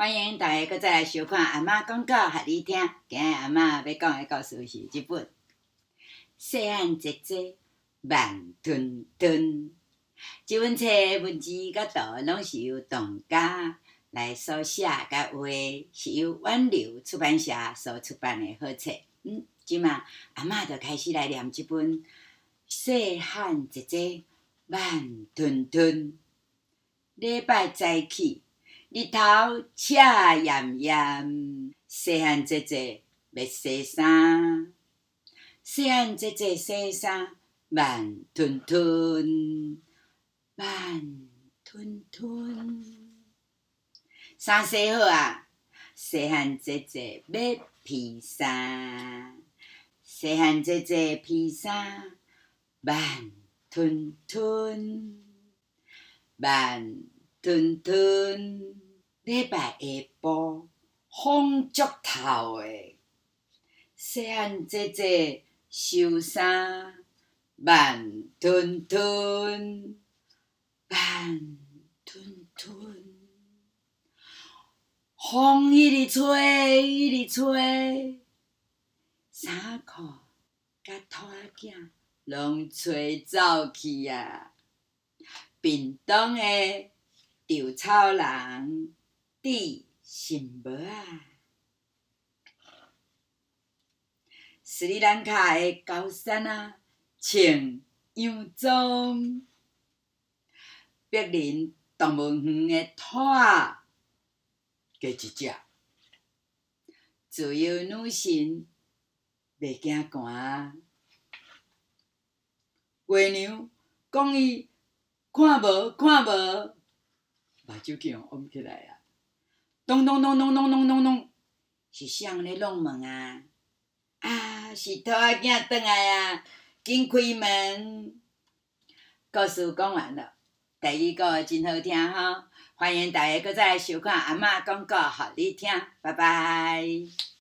欢迎大家搁再来收看阿嬷讲故事给你听。今日阿嬷要讲的故事是这本《细汉姐姐慢吞吞》。这本册文字甲图拢是由童家来所写甲画，是由挽留出版社所出版的好册。嗯，今嘛阿嬷就开始来念这本《细汉姐姐慢吞吞》。礼拜早起。日头赤炎炎，细汉姐姐要洗衫，细汉姐姐洗衫慢吞吞，慢吞吞。衫洗好啊，细汉姐姐要披衫，细汉姐姐披衫慢吞吞，慢吞吞。礼拜下晡，风足透诶，细汉姐姐收衫慢吞吞，慢吞吞。风一直吹，一直吹，衫裤甲拖仔拢吹走去啊！冰冻诶稻草人。地心无啊，斯里兰卡的高山啊，穿洋装；柏林动物园的兔啊，加一只。自由女神袂惊寒。月娘讲伊看无看无，目睭叫往起来啊！咚咚咚咚咚咚咚咚，是谁咧弄门啊？啊，是兔仔囝转来啊！紧开门。故事讲完了，第二个真好听哈！欢迎大家搁再来收看阿嬷讲故事，互你听，拜拜。